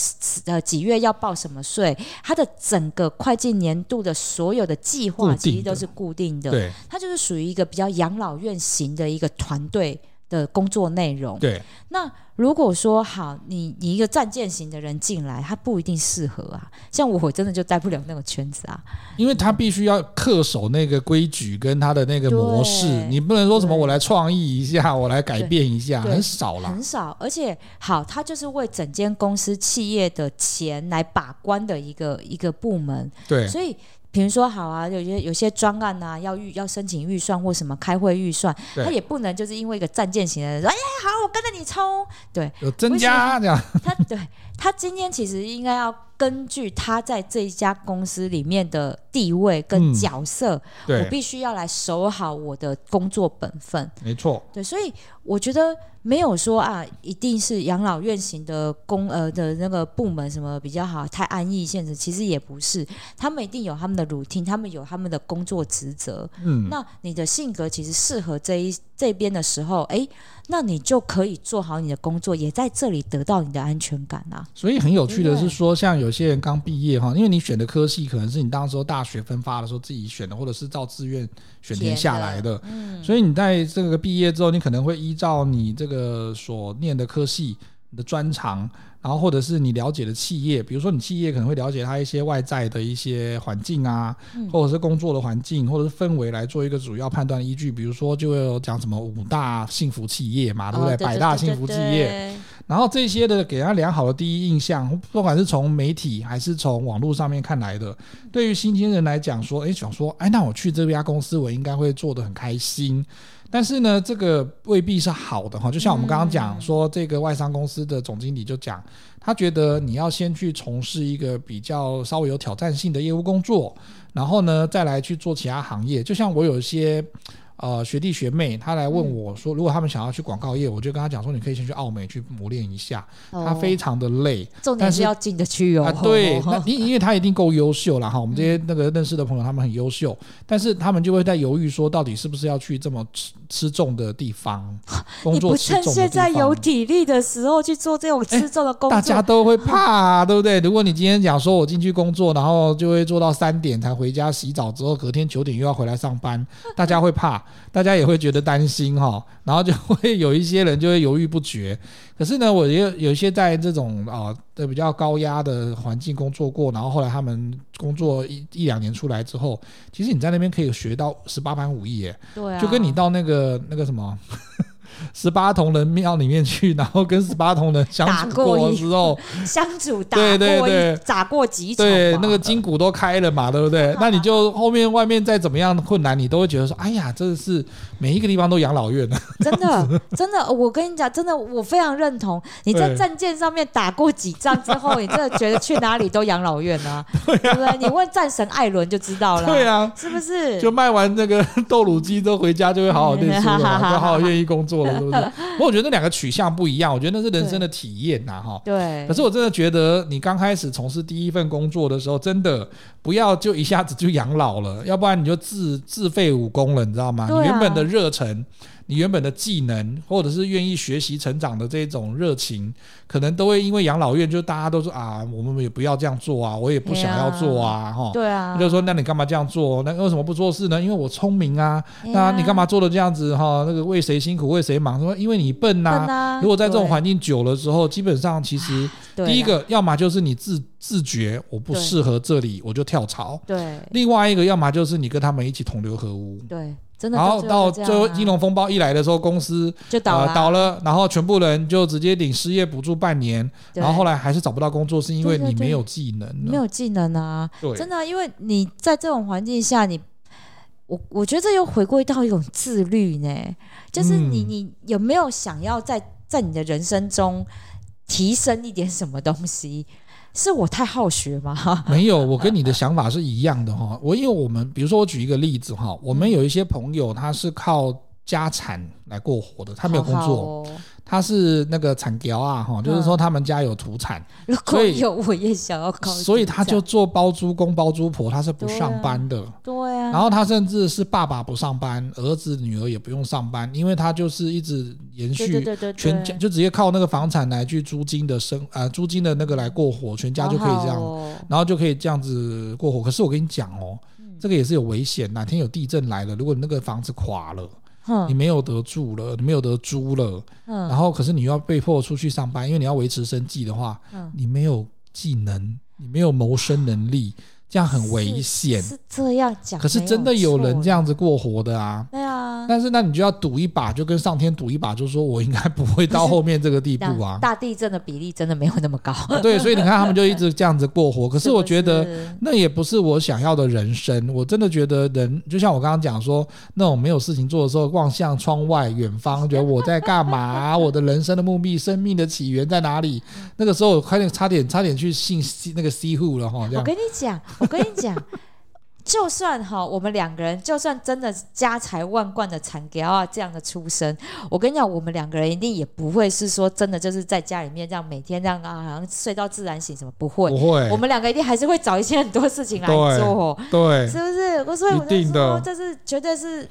Speaker 2: 呃几月要报什么税，他的整个会计年度的所有的计划，其实都是固定的。
Speaker 1: 对，
Speaker 2: 它就是属于一个比较养老院型的一个团队的工作内容。
Speaker 1: 对，
Speaker 2: 那。如果说好，你你一个战舰型的人进来，他不一定适合啊。像我真的就待不了那个圈子啊，
Speaker 1: 因为他必须要恪守那个规矩跟他的那个模式，你不能说什么我来创意一下，我来改变一下，很少了，
Speaker 2: 很少。而且好，他就是为整间公司企业的钱来把关的一个一个部门，
Speaker 1: 对，
Speaker 2: 所以。比如说好啊，有些有些专案呐、啊，要预要申请预算或什么开会预算，他也不能就是因为一个战舰型的人说，哎好，我跟着你冲，对，
Speaker 1: 有增加这样。
Speaker 2: 他对他今天其实应该要根据他在这一家公司里面的地位跟角色，嗯、我必须要来守好我的工作本分。
Speaker 1: 没错，
Speaker 2: 对，所以我觉得。没有说啊，一定是养老院型的公呃的那个部门什么比较好，太安逸现实，其实也不是，他们一定有他们的 routine，他们有他们的工作职责。嗯，那你的性格其实适合这一这边的时候，哎，那你就可以做好你的工作，也在这里得到你的安全感啊。
Speaker 1: 所以很有趣的是说，像有些人刚毕业哈，因为你选的科系可能是你当时候大学分发的时候自己选的，或者是照志愿选填下来的。嗯，所以你在这个毕业之后，你可能会依照你这个。呃，所念的科系，你的专长，然后或者是你了解的企业，比如说你企业可能会了解它一些外在的一些环境啊，或者是工作的环境，或者是氛围来做一个主要判断依据。比如说，就会有讲什么五大幸福企业嘛，对不对？百大幸福企业，然后这些的给他良好的第一印象，不管是从媒体还是从网络上面看来的，对于新鲜人来讲说，哎，想说，哎，那我去这家公司，我应该会做得很开心。但是呢，这个未必是好的哈。就像我们刚刚讲说，这个外商公司的总经理就讲，他觉得你要先去从事一个比较稍微有挑战性的业务工作，然后呢，再来去做其他行业。就像我有一些。呃，学弟学妹，他来问我说，如果他们想要去广告业，我就跟他讲说，你可以先去澳美去磨练一下，他非常的累，
Speaker 2: 重点是要进得去哦。
Speaker 1: 对，那因因为他一定够优秀了哈，我们这些那个认识的朋友，他们很优秀，但是他们就会在犹豫说，到底是不是要去这么吃吃重的地方 工作？
Speaker 2: 你不趁现在有体力的时候去做这种吃重的工作，
Speaker 1: 大家都会怕啊，对不对？如果你今天讲说我进去工作，然后就会做到三点才回家洗澡，之后隔天九点又要回来上班，大家会怕。大家也会觉得担心哈，然后就会有一些人就会犹豫不决。可是呢，我也有一些在这种啊的比较高压的环境工作过，然后后来他们工作一一两年出来之后，其实你在那边可以学到十八般武艺耶。
Speaker 2: 对啊，
Speaker 1: 就跟你到那个那个什么。十八铜人庙里面去，然后跟十八铜人相处过的时候，
Speaker 2: 相处打过，对对对，打过几场，
Speaker 1: 对，那个筋骨都开了嘛，对不对？那你就后面外面再怎么样困难，你都会觉得说，哎呀，真的是每一个地方都养老院呢。
Speaker 2: 真的，真的，我跟你讲，真的，我非常认同。你在战舰上面打过几仗之后，你真的觉得去哪里都养老院啊？对不对？你问战神艾伦就知道了。
Speaker 1: 对啊，
Speaker 2: 是不是？
Speaker 1: 就卖完那个豆乳鸡之后回家就会好好念书了，就好好愿意工作了，是不是？不过我觉得那两个取向不一样，我觉得那是人生的体验呐，哈。
Speaker 2: 对。
Speaker 1: 可是我真的觉得，你刚开始从事第一份工作的时候，真的不要就一下子就养老了，要不然你就自自废武功了，你知道吗？你原本的热忱。你原本的技能，或者是愿意学习成长的这种热情，可能都会因为养老院，就大家都说啊，我们也不要这样做啊，我也不想要做啊，哈。
Speaker 2: 对啊。
Speaker 1: 就说那你干嘛这样做？那为什么不做事呢？因为我聪明啊。那你干嘛做的这样子哈？那个为谁辛苦为谁忙？说因为你笨呐。如果在这种环境久了之后，基本上其实第一个，要么就是你自自觉我不适合这里，我就跳槽。
Speaker 2: 对。
Speaker 1: 另外一个，要么就是你跟他们一起同流合污。
Speaker 2: 对。
Speaker 1: 然后到最后金融风暴一来的时候，公司
Speaker 2: 就倒了，
Speaker 1: 倒了，然后全部人就直接领失业补助半年，然后后来还是找不到工作，是因为你没有技能，
Speaker 2: 没有技能啊，真的，因为你在这种环境下，你我我觉得这又回归到一种自律呢，就是你你有没有想要在在你的人生中提升一点什么东西？是我太好学吗？
Speaker 1: 没有，我跟你的想法是一样的哈。我因为我们，比如说我举一个例子哈，我们有一些朋友他是靠家产来过活的，他没有工作。好好哦他是那个产条啊，哈，就是说他们家有土产，
Speaker 2: 如果有我也想要考，
Speaker 1: 所以他就做包租公包租婆，他是不上班的，
Speaker 2: 对啊。
Speaker 1: 然后他甚至是爸爸不上班，儿子女儿也不用上班，因为他就是一直延续全家，就直接靠那个房产来去租金的生啊，租金的那个来过活，全家就可以这样，然后就可以这样子过活。可是我跟你讲哦，这个也是有危险，哪天有地震来了，如果你那个房子垮了。你没有得住了，你没有得租了，嗯、然后可是你又要被迫出去上班，因为你要维持生计的话，嗯、你没有技能，你没有谋生能力。这样很危险，
Speaker 2: 是这样讲。
Speaker 1: 可是真的有人这样子过活的啊？
Speaker 2: 对啊。
Speaker 1: 但是那你就要赌一把，就跟上天赌一把，就是说我应该不会到后面这个地步啊。
Speaker 2: 大地震的比例真的没有那么高。
Speaker 1: 对，所以你看他们就一直这样子过活。可是我觉得那也不是我想要的人生。我真的觉得人就像我刚刚讲说，那种没有事情做的时候，望向窗外远方，觉得我在干嘛？我的人生的目的、生命的起源在哪里？那个时候我快点差点差点去信那个西户了哈。
Speaker 2: 我跟你讲。我跟你讲，就算哈，我们两个人就算真的家财万贯的产给啊这样的出身，我跟你讲，我们两个人一定也不会是说真的就是在家里面这样每天这样啊，好像睡到自然醒什么不会，
Speaker 1: 不会，
Speaker 2: 我们两个一定还是会找一些很多事情来做，
Speaker 1: 对，对
Speaker 2: 是不是？我所以我就说，这是绝对是。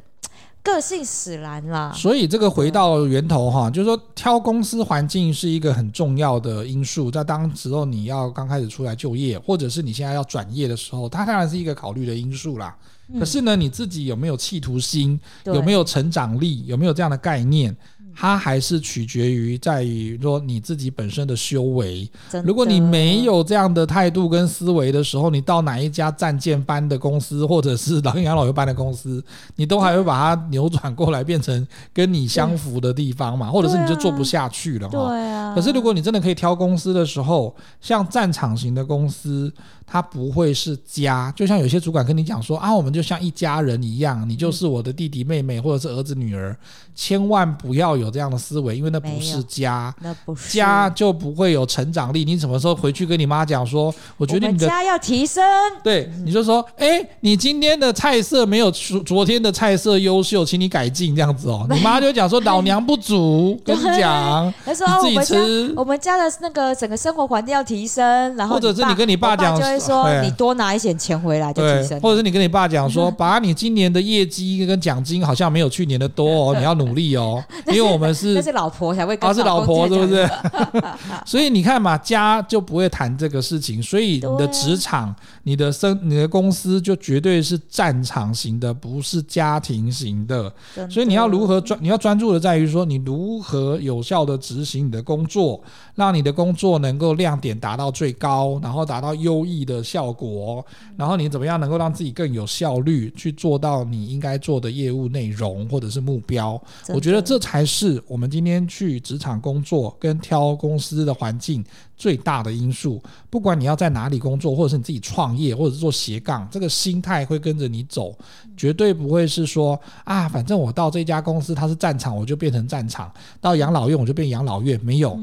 Speaker 2: 个性使然啦，
Speaker 1: 所以这个回到源头哈，就是说挑公司环境是一个很重要的因素，在当时候你要刚开始出来就业，或者是你现在要转业的时候，它当然是一个考虑的因素啦。可是呢，你自己有没有企图心，有没有成长力，有没有这样的概念？它还是取决于在于说你自己本身的修为。如果你没有这样的态度跟思维的时候，你到哪一家战舰般的公司，或者是老养老院般的公司，你都还会把它扭转过来变成跟你相符的地方嘛？或者是你就做不下去了哈。对啊。可是如果你真的可以挑公司的时候，像战场型的公司。它不会是家，就像有些主管跟你讲说啊，我们就像一家人一样，你就是我的弟弟妹妹或者是儿子女儿，千万不要有这样的思维，因为那不是家，
Speaker 2: 那不是
Speaker 1: 家就不会有成长力。你什么时候回去跟你妈讲说，我觉得你的
Speaker 2: 家要提升，
Speaker 1: 对，你就说，哎，你今天的菜色没有昨昨天的菜色优秀，请你改进这样子哦。你妈就讲说老娘不煮，跟你讲，
Speaker 2: 他说自己吃，我们家的那个整个生活环境要提升，然后
Speaker 1: 或者是你跟你爸讲。
Speaker 2: 说你多拿一点钱回来就提升，
Speaker 1: 或者是你跟你爸讲说，把你今年的业绩跟奖金好像没有去年的多哦，你要努力哦，因为我们是
Speaker 2: 那是老婆才会跟，
Speaker 1: 他是老婆是不是？所以你看嘛，家就不会谈这个事情，所以你的职场、你的生、你的公司就绝对是战场型的，不是家庭型的。所以你要如何专，你要专注的在于说，你如何有效的执行你的工作，让你的工作能够亮点达到最高，然后达到优异。的效果，然后你怎么样能够让自己更有效率去做到你应该做的业务内容或者是目标？我觉得这才是是我们今天去职场工作跟挑公司的环境最大的因素。不管你要在哪里工作，或者是你自己创业，或者是做斜杠，这个心态会跟着你走，绝对不会是说啊，反正我到这家公司它是战场，我就变成战场；到养老院我就变养老院，没有。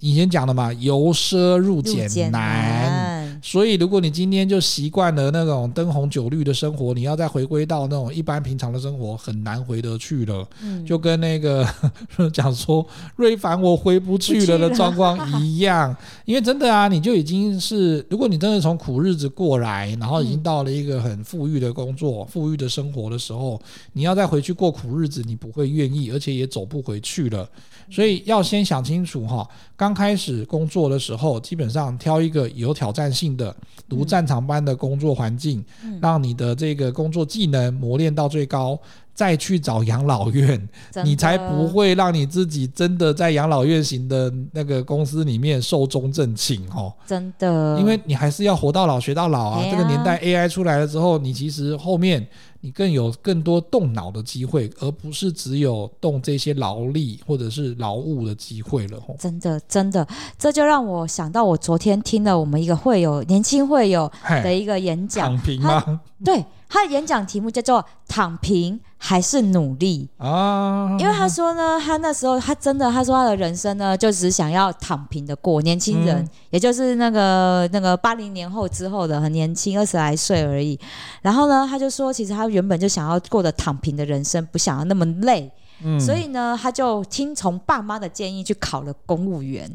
Speaker 1: 以前讲的嘛，由奢入俭难。所以，如果你今天就习惯了那种灯红酒绿的生活，你要再回归到那种一般平常的生活，很难回得去了。嗯，就跟那个 讲说瑞凡我回不去了的状况一样。因为真的啊，你就已经是，如果你真的从苦日子过来，然后已经到了一个很富裕的工作、富裕的生活的时候，你要再回去过苦日子，你不会愿意，而且也走不回去了。所以要先想清楚哈，刚开始工作的时候，基本上挑一个有挑战性的、如战场般的工作环境，让你的这个工作技能磨练到最高，再去找养老院，你才不会让你自己真的在养老院型的那个公司里面寿终正寝哦。
Speaker 2: 真的，
Speaker 1: 因为你还是要活到老学到老啊。这个年代 AI 出来了之后，你其实后面。你更有更多动脑的机会，而不是只有动这些劳力或者是劳务的机会了。
Speaker 2: 真的，真的，这就让我想到，我昨天听了我们一个会友年轻会友的一个演讲。
Speaker 1: 躺平吗？
Speaker 2: 对。他的演讲题目叫做“躺平还是努力”啊，因为他说呢，他那时候他真的他说他的人生呢，就只想要躺平的过。年轻人，嗯、也就是那个那个八零年后之后的很年轻，二十来岁而已。然后呢，他就说，其实他原本就想要过的躺平的人生，不想要那么累。嗯、所以呢，他就听从爸妈的建议去考了公务员。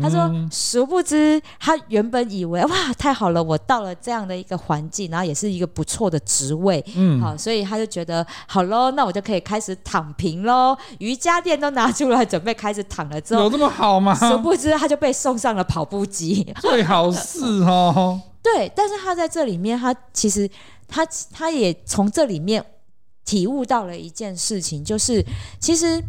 Speaker 2: 他说：“嗯、殊不知，他原本以为哇，太好了，我到了这样的一个环境，然后也是一个不错的职位，嗯，好，所以他就觉得好喽，那我就可以开始躺平喽。瑜伽垫都拿出来准备开始躺了之后，
Speaker 1: 有这么好吗？
Speaker 2: 殊不知，他就被送上了跑步机。
Speaker 1: 最好是哦，
Speaker 2: 对，但是他在这里面，他其实他他也从这里面。”体悟到了一件事情，就是其实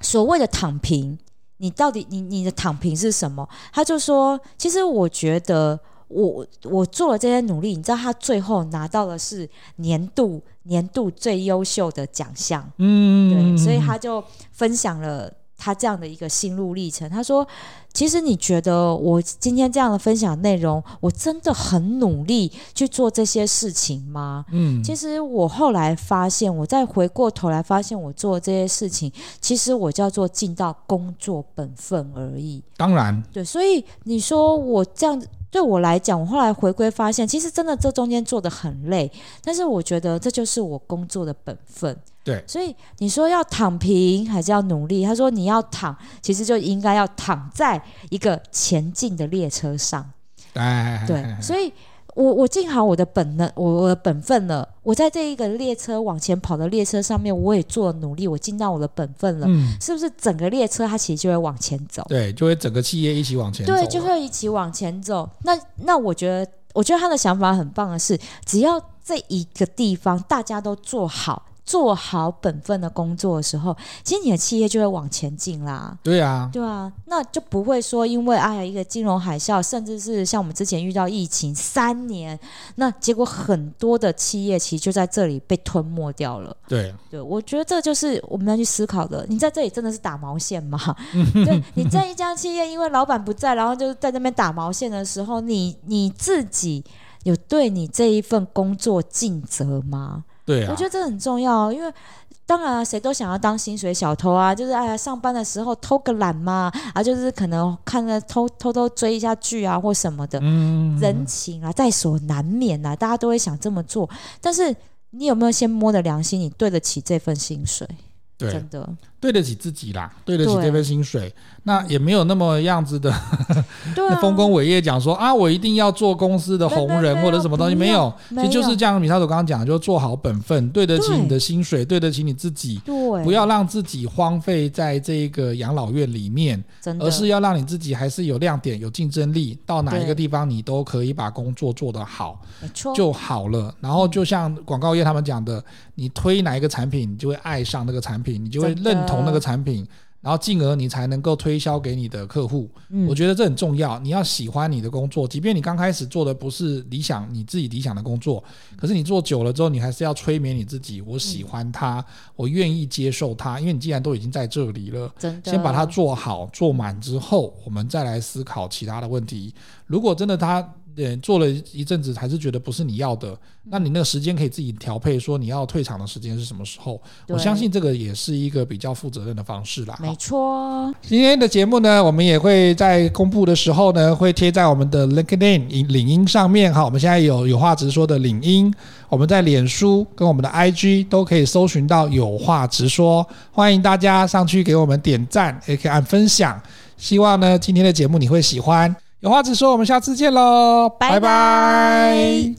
Speaker 2: 所谓的躺平，你到底你你的躺平是什么？他就说，其实我觉得我我做了这些努力，你知道，他最后拿到的是年度年度最优秀的奖项，嗯，对，所以他就分享了。他这样的一个心路历程，他说：“其实你觉得我今天这样的分享内容，我真的很努力去做这些事情吗？”嗯，其实我后来发现，我再回过头来发现，我做这些事情，其实我叫做尽到工作本分而已。
Speaker 1: 当然，
Speaker 2: 对，所以你说我这样子。对我来讲，我后来回归发现，其实真的这中间做得很累，但是我觉得这就是我工作的本分。
Speaker 1: 对，
Speaker 2: 所以你说要躺平还是要努力？他说你要躺，其实就应该要躺在一个前进的列车上。
Speaker 1: 哎，
Speaker 2: 对，所以。我我尽好我的本能，我我的本分了。我在这一个列车往前跑的列车上面，我也做了努力，我尽到我的本分了。嗯，是不是整个列车它其实就会往前走？
Speaker 1: 对，就会整个企业一起往前走。
Speaker 2: 对，就会一起往前走。那那我觉得，我觉得他的想法很棒的是，只要这一个地方大家都做好。做好本分的工作的时候，其实你的企业就会往前进啦。
Speaker 1: 对啊，
Speaker 2: 对啊，那就不会说因为哎呀一个金融海啸，甚至是像我们之前遇到疫情三年，那结果很多的企业其实就在这里被吞没掉了。
Speaker 1: 对，
Speaker 2: 对，我觉得这就是我们要去思考的。你在这里真的是打毛线吗？对，你在一家企业，因为老板不在，然后就在那边打毛线的时候，你你自己有对你这一份工作尽责吗？
Speaker 1: 对啊，
Speaker 2: 我觉得这很重要，因为当然谁都想要当薪水小偷啊，就是哎呀，上班的时候偷个懒嘛，啊，就是可能看着偷偷偷追一下剧啊或什么的，嗯，人情啊在所难免啊，大家都会想这么做，但是你有没有先摸着良心，你对得起这份薪水？
Speaker 1: 对，
Speaker 2: 真的
Speaker 1: 对得起自己啦，对得起这份薪水，那也没有那么样子的，对啊，丰功伟业讲说啊，我一定要做公司的红人或者什么东西，没有，其实就是这样。米沙头刚刚讲，就做好本分，对得起你的薪水，对得起你自己，对，不要让自己荒废在这个养老院里面，而是要让你自己还是有亮点、有竞争力，到哪一个地方你都可以把工作做得好，就好了。然后就像广告业他们讲的，你推哪一个产品，你就会爱上那个产品。你就会认同那个产品，然后进而你才能够推销给你的客户。
Speaker 2: 嗯，
Speaker 1: 我觉得这很重要。你要喜欢你的工作，即便你刚开始做的不是理想，你自己理想的工作，可是你做久了之后，你还是要催眠你自己。我喜欢它，我愿意接受它，因为你既然都已经在这里了，先把它做好做满之后，我们再来思考其他的问题。如果真的它。对，做了一阵子还是觉得不是你要的，那你那个时间可以自己调配，说你要退场的时间是什么时候？我相信这个也是一个比较负责任的方式啦。
Speaker 2: 没错，
Speaker 1: 今天的节目呢，我们也会在公布的时候呢，会贴在我们的 LinkedIn 领英上面哈。我们现在有有话直说的领英，我们在脸书跟我们的 IG 都可以搜寻到有话直说，欢迎大家上去给我们点赞，也可以按分享。希望呢，今天的节目你会喜欢。有话直说，我们下次见喽，拜拜。拜拜。